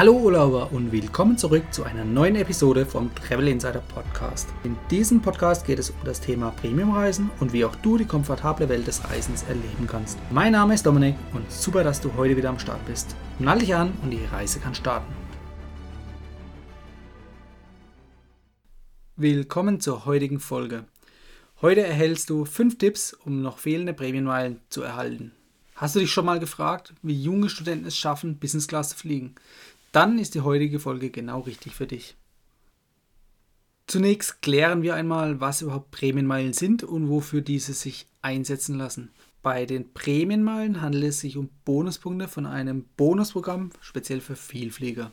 Hallo Urlauber und willkommen zurück zu einer neuen Episode vom Travel Insider Podcast. In diesem Podcast geht es um das Thema Premiumreisen und wie auch du die komfortable Welt des Reisens erleben kannst. Mein Name ist Dominik und super, dass du heute wieder am Start bist. Nall dich an und die Reise kann starten. Willkommen zur heutigen Folge. Heute erhältst du 5 Tipps, um noch fehlende Prämienmeilen zu erhalten. Hast du dich schon mal gefragt, wie junge Studenten es schaffen, Business Class zu fliegen? Dann ist die heutige Folge genau richtig für dich. Zunächst klären wir einmal, was überhaupt Prämienmeilen sind und wofür diese sich einsetzen lassen. Bei den Prämienmeilen handelt es sich um Bonuspunkte von einem Bonusprogramm speziell für Vielflieger.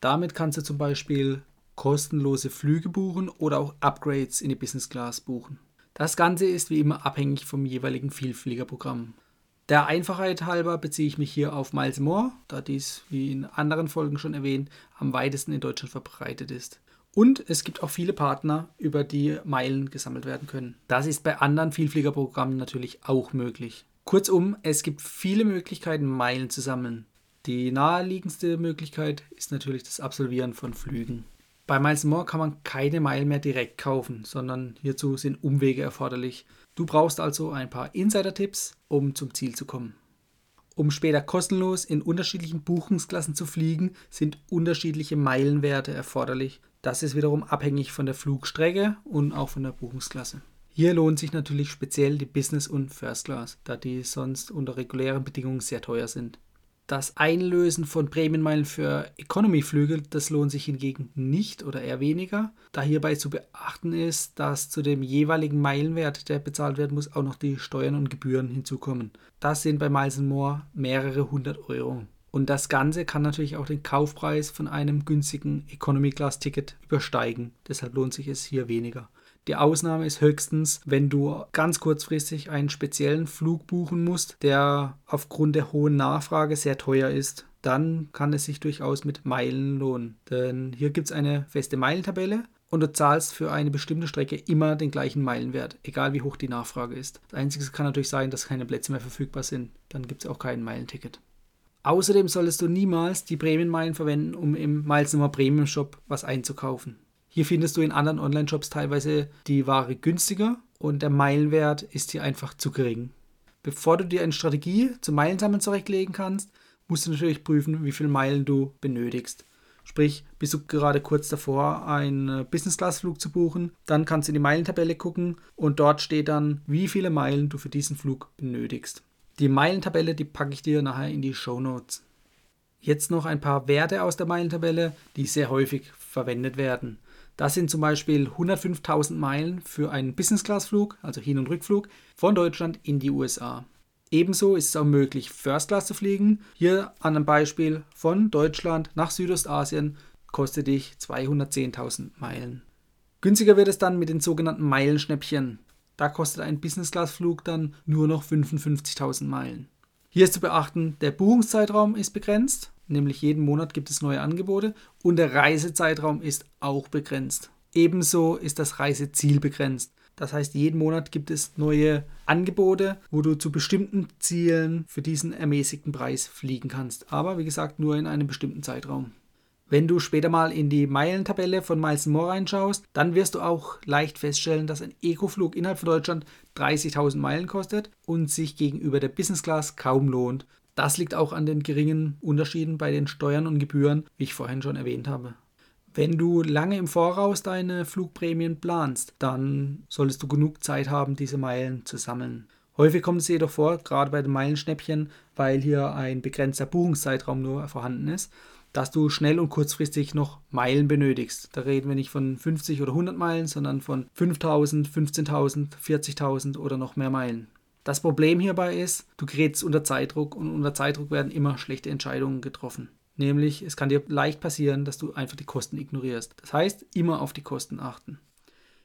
Damit kannst du zum Beispiel kostenlose Flüge buchen oder auch Upgrades in die Business Class buchen. Das Ganze ist wie immer abhängig vom jeweiligen Vielfliegerprogramm. Der Einfachheit halber beziehe ich mich hier auf Miles More, da dies, wie in anderen Folgen schon erwähnt, am weitesten in Deutschland verbreitet ist. Und es gibt auch viele Partner, über die Meilen gesammelt werden können. Das ist bei anderen Vielfliegerprogrammen natürlich auch möglich. Kurzum, es gibt viele Möglichkeiten, Meilen zu sammeln. Die naheliegendste Möglichkeit ist natürlich das Absolvieren von Flügen. Bei Miles More kann man keine Meilen mehr direkt kaufen, sondern hierzu sind Umwege erforderlich. Du brauchst also ein paar Insider-Tipps, um zum Ziel zu kommen. Um später kostenlos in unterschiedlichen Buchungsklassen zu fliegen, sind unterschiedliche Meilenwerte erforderlich. Das ist wiederum abhängig von der Flugstrecke und auch von der Buchungsklasse. Hier lohnt sich natürlich speziell die Business und First Class, da die sonst unter regulären Bedingungen sehr teuer sind. Das Einlösen von Prämienmeilen für Economy-Flüge, das lohnt sich hingegen nicht oder eher weniger, da hierbei zu beachten ist, dass zu dem jeweiligen Meilenwert, der bezahlt werden muss, auch noch die Steuern und Gebühren hinzukommen. Das sind bei Miles More mehrere hundert Euro. Und das Ganze kann natürlich auch den Kaufpreis von einem günstigen Economy-Class-Ticket übersteigen. Deshalb lohnt sich es hier weniger. Die Ausnahme ist höchstens, wenn du ganz kurzfristig einen speziellen Flug buchen musst, der aufgrund der hohen Nachfrage sehr teuer ist. Dann kann es sich durchaus mit Meilen lohnen. Denn hier gibt es eine feste Meilentabelle und du zahlst für eine bestimmte Strecke immer den gleichen Meilenwert, egal wie hoch die Nachfrage ist. Das Einzige kann natürlich sein, dass keine Plätze mehr verfügbar sind. Dann gibt es auch kein Meilenticket. Außerdem solltest du niemals die Prämienmeilen verwenden, um im Miles Nummer Premium Shop was einzukaufen. Hier findest du in anderen Online-Shops teilweise die Ware günstiger und der Meilenwert ist hier einfach zu gering. Bevor du dir eine Strategie zum Meilensammeln zurechtlegen kannst, musst du natürlich prüfen, wie viele Meilen du benötigst. Sprich, bist du gerade kurz davor, einen Business-Class-Flug zu buchen, dann kannst du in die Meilentabelle gucken und dort steht dann, wie viele Meilen du für diesen Flug benötigst. Die Meilentabelle, die packe ich dir nachher in die Show Notes. Jetzt noch ein paar Werte aus der Meilentabelle, die sehr häufig verwendet werden. Das sind zum Beispiel 105.000 Meilen für einen Business-Class-Flug, also Hin- und Rückflug, von Deutschland in die USA. Ebenso ist es auch möglich, First Class zu fliegen. Hier an einem Beispiel von Deutschland nach Südostasien kostet dich 210.000 Meilen. Günstiger wird es dann mit den sogenannten Meilenschnäppchen. Da kostet ein Business Class Flug dann nur noch 55.000 Meilen. Hier ist zu beachten, der Buchungszeitraum ist begrenzt nämlich jeden Monat gibt es neue Angebote und der Reisezeitraum ist auch begrenzt. Ebenso ist das Reiseziel begrenzt. Das heißt, jeden Monat gibt es neue Angebote, wo du zu bestimmten Zielen für diesen ermäßigten Preis fliegen kannst. Aber wie gesagt, nur in einem bestimmten Zeitraum. Wenn du später mal in die Meilentabelle von Miles More reinschaust, dann wirst du auch leicht feststellen, dass ein Ecoflug innerhalb von Deutschland 30.000 Meilen kostet und sich gegenüber der Business Class kaum lohnt. Das liegt auch an den geringen Unterschieden bei den Steuern und Gebühren, wie ich vorhin schon erwähnt habe. Wenn du lange im Voraus deine Flugprämien planst, dann solltest du genug Zeit haben, diese Meilen zu sammeln. Häufig kommt es jedoch vor, gerade bei den Meilenschnäppchen, weil hier ein begrenzter Buchungszeitraum nur vorhanden ist, dass du schnell und kurzfristig noch Meilen benötigst. Da reden wir nicht von 50 oder 100 Meilen, sondern von 5000, 15.000, 40.000 oder noch mehr Meilen. Das Problem hierbei ist, du gerätst unter Zeitdruck und unter Zeitdruck werden immer schlechte Entscheidungen getroffen. Nämlich, es kann dir leicht passieren, dass du einfach die Kosten ignorierst. Das heißt, immer auf die Kosten achten.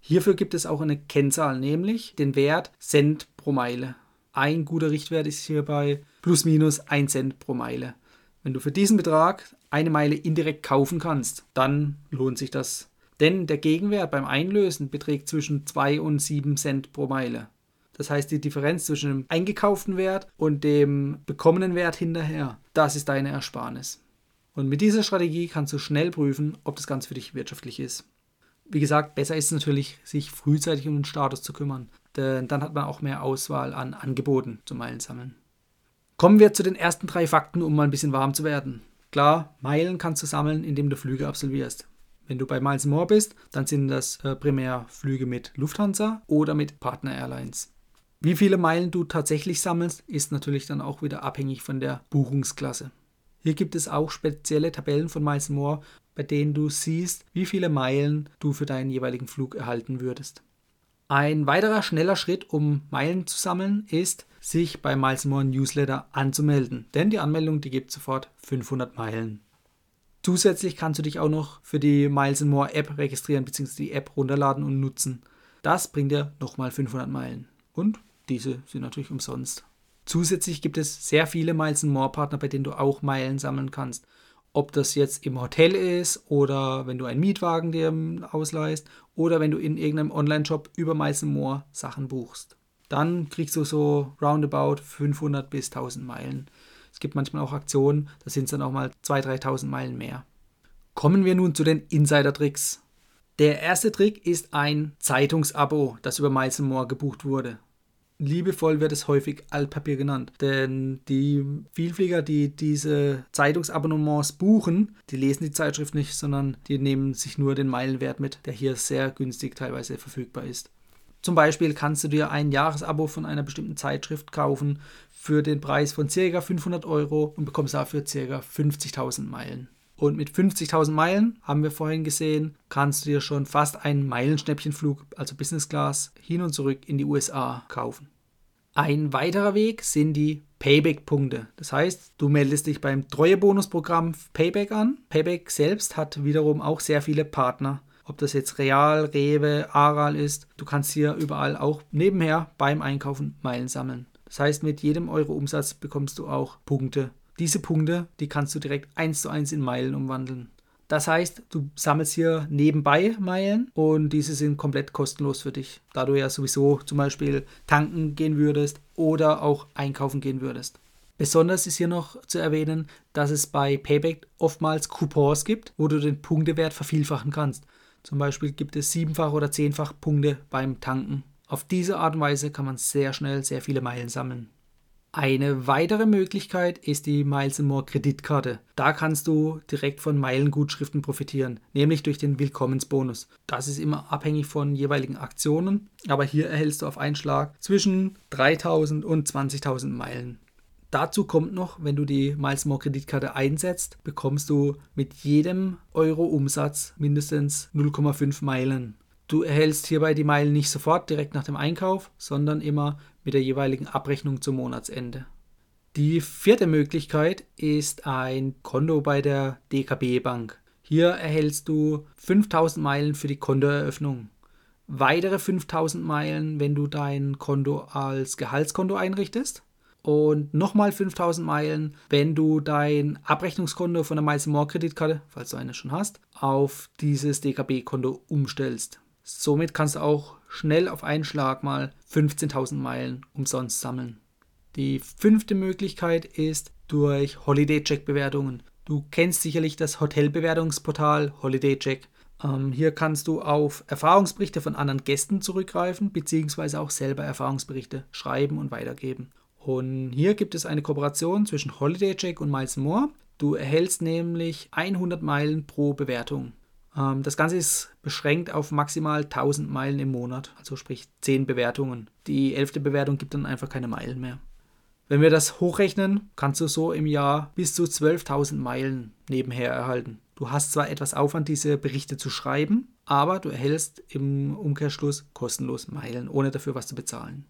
Hierfür gibt es auch eine Kennzahl, nämlich den Wert Cent pro Meile. Ein guter Richtwert ist hierbei plus minus 1 Cent pro Meile. Wenn du für diesen Betrag eine Meile indirekt kaufen kannst, dann lohnt sich das. Denn der Gegenwert beim Einlösen beträgt zwischen 2 und 7 Cent pro Meile. Das heißt, die Differenz zwischen dem eingekauften Wert und dem bekommenen Wert hinterher, das ist deine Ersparnis. Und mit dieser Strategie kannst du schnell prüfen, ob das Ganze für dich wirtschaftlich ist. Wie gesagt, besser ist es natürlich, sich frühzeitig um den Status zu kümmern, denn dann hat man auch mehr Auswahl an Angeboten zum Meilen sammeln. Kommen wir zu den ersten drei Fakten, um mal ein bisschen warm zu werden. Klar, Meilen kannst du sammeln, indem du Flüge absolvierst. Wenn du bei Miles More bist, dann sind das äh, primär Flüge mit Lufthansa oder mit Partner Airlines. Wie viele Meilen du tatsächlich sammelst, ist natürlich dann auch wieder abhängig von der Buchungsklasse. Hier gibt es auch spezielle Tabellen von Miles More, bei denen du siehst, wie viele Meilen du für deinen jeweiligen Flug erhalten würdest. Ein weiterer schneller Schritt, um Meilen zu sammeln, ist, sich bei Miles More Newsletter anzumelden, denn die Anmeldung, die gibt sofort 500 Meilen. Zusätzlich kannst du dich auch noch für die Miles More App registrieren bzw. die App runterladen und nutzen. Das bringt dir nochmal 500 Meilen. Und diese sind natürlich umsonst. Zusätzlich gibt es sehr viele Miles More Partner, bei denen du auch Meilen sammeln kannst. Ob das jetzt im Hotel ist oder wenn du einen Mietwagen dir ausleihst oder wenn du in irgendeinem Online-Shop über Miles More Sachen buchst. Dann kriegst du so roundabout 500 bis 1000 Meilen. Es gibt manchmal auch Aktionen, da sind es dann auch mal 2.000, 3.000 Meilen mehr. Kommen wir nun zu den Insider-Tricks. Der erste Trick ist ein Zeitungsabo, das über Miles More gebucht wurde. Liebevoll wird es häufig Altpapier genannt, denn die Vielflieger, die diese Zeitungsabonnements buchen, die lesen die Zeitschrift nicht, sondern die nehmen sich nur den Meilenwert mit, der hier sehr günstig teilweise verfügbar ist. Zum Beispiel kannst du dir ein Jahresabo von einer bestimmten Zeitschrift kaufen für den Preis von ca. 500 Euro und bekommst dafür ca. 50.000 Meilen. Und mit 50.000 Meilen, haben wir vorhin gesehen, kannst du dir schon fast einen Meilenschnäppchenflug, also Business Class, hin und zurück in die USA kaufen. Ein weiterer Weg sind die Payback-Punkte. Das heißt, du meldest dich beim Treuebonusprogramm Payback an. Payback selbst hat wiederum auch sehr viele Partner. Ob das jetzt Real, Rewe, Aral ist, du kannst hier überall auch nebenher beim Einkaufen Meilen sammeln. Das heißt, mit jedem Euro Umsatz bekommst du auch Punkte diese Punkte, die kannst du direkt eins zu eins in Meilen umwandeln. Das heißt, du sammelst hier nebenbei Meilen und diese sind komplett kostenlos für dich, da du ja sowieso zum Beispiel tanken gehen würdest oder auch einkaufen gehen würdest. Besonders ist hier noch zu erwähnen, dass es bei Payback oftmals Coupons gibt, wo du den Punktewert vervielfachen kannst. Zum Beispiel gibt es siebenfach oder zehnfach Punkte beim Tanken. Auf diese Art und Weise kann man sehr schnell sehr viele Meilen sammeln. Eine weitere Möglichkeit ist die Miles More Kreditkarte. Da kannst du direkt von Meilengutschriften profitieren, nämlich durch den Willkommensbonus. Das ist immer abhängig von jeweiligen Aktionen, aber hier erhältst du auf einen Schlag zwischen 3000 und 20.000 Meilen. Dazu kommt noch, wenn du die Miles More Kreditkarte einsetzt, bekommst du mit jedem Euro Umsatz mindestens 0,5 Meilen. Du erhältst hierbei die Meilen nicht sofort direkt nach dem Einkauf, sondern immer mit der jeweiligen Abrechnung zum Monatsende. Die vierte Möglichkeit ist ein Konto bei der DKB Bank. Hier erhältst du 5000 Meilen für die Kontoeröffnung. Weitere 5000 Meilen, wenn du dein Konto als Gehaltskonto einrichtest. Und nochmal 5000 Meilen, wenn du dein Abrechnungskonto von der Miles More Kreditkarte, falls du eine schon hast, auf dieses DKB-Konto umstellst. Somit kannst du auch schnell auf einen Schlag mal 15.000 Meilen umsonst sammeln. Die fünfte Möglichkeit ist durch Holiday Check Bewertungen. Du kennst sicherlich das Hotelbewertungsportal Holiday Check. Ähm, hier kannst du auf Erfahrungsberichte von anderen Gästen zurückgreifen, beziehungsweise auch selber Erfahrungsberichte schreiben und weitergeben. Und hier gibt es eine Kooperation zwischen Holiday Check und Miles More. Du erhältst nämlich 100 Meilen pro Bewertung. Ähm, das Ganze ist beschränkt auf maximal 1000 Meilen im Monat, also sprich 10 Bewertungen. Die elfte Bewertung gibt dann einfach keine Meilen mehr. Wenn wir das hochrechnen, kannst du so im Jahr bis zu 12.000 Meilen nebenher erhalten. Du hast zwar etwas Aufwand, diese Berichte zu schreiben, aber du erhältst im Umkehrschluss kostenlos Meilen, ohne dafür was zu bezahlen.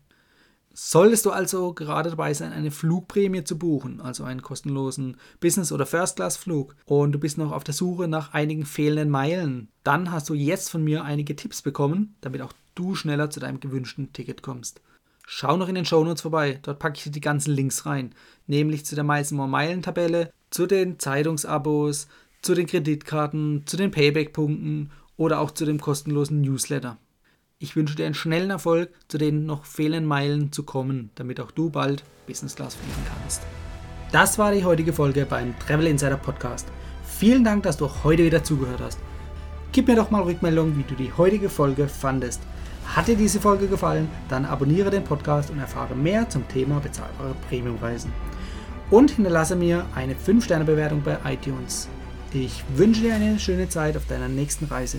Solltest du also gerade dabei sein, eine Flugprämie zu buchen, also einen kostenlosen Business- oder First-Class-Flug, und du bist noch auf der Suche nach einigen fehlenden Meilen, dann hast du jetzt von mir einige Tipps bekommen, damit auch du schneller zu deinem gewünschten Ticket kommst. Schau noch in den Shownotes vorbei, dort packe ich dir die ganzen Links rein, nämlich zu der Miles More Meilen Tabelle, zu den Zeitungsabos, zu den Kreditkarten, zu den Payback-Punkten oder auch zu dem kostenlosen Newsletter. Ich wünsche dir einen schnellen Erfolg, zu den noch fehlenden Meilen zu kommen, damit auch du bald Business Class fliegen kannst. Das war die heutige Folge beim Travel Insider Podcast. Vielen Dank, dass du heute wieder zugehört hast. Gib mir doch mal Rückmeldung, wie du die heutige Folge fandest. Hat dir diese Folge gefallen, dann abonniere den Podcast und erfahre mehr zum Thema bezahlbare Premiumreisen. Und hinterlasse mir eine 5-Sterne-Bewertung bei iTunes. Ich wünsche dir eine schöne Zeit auf deiner nächsten Reise.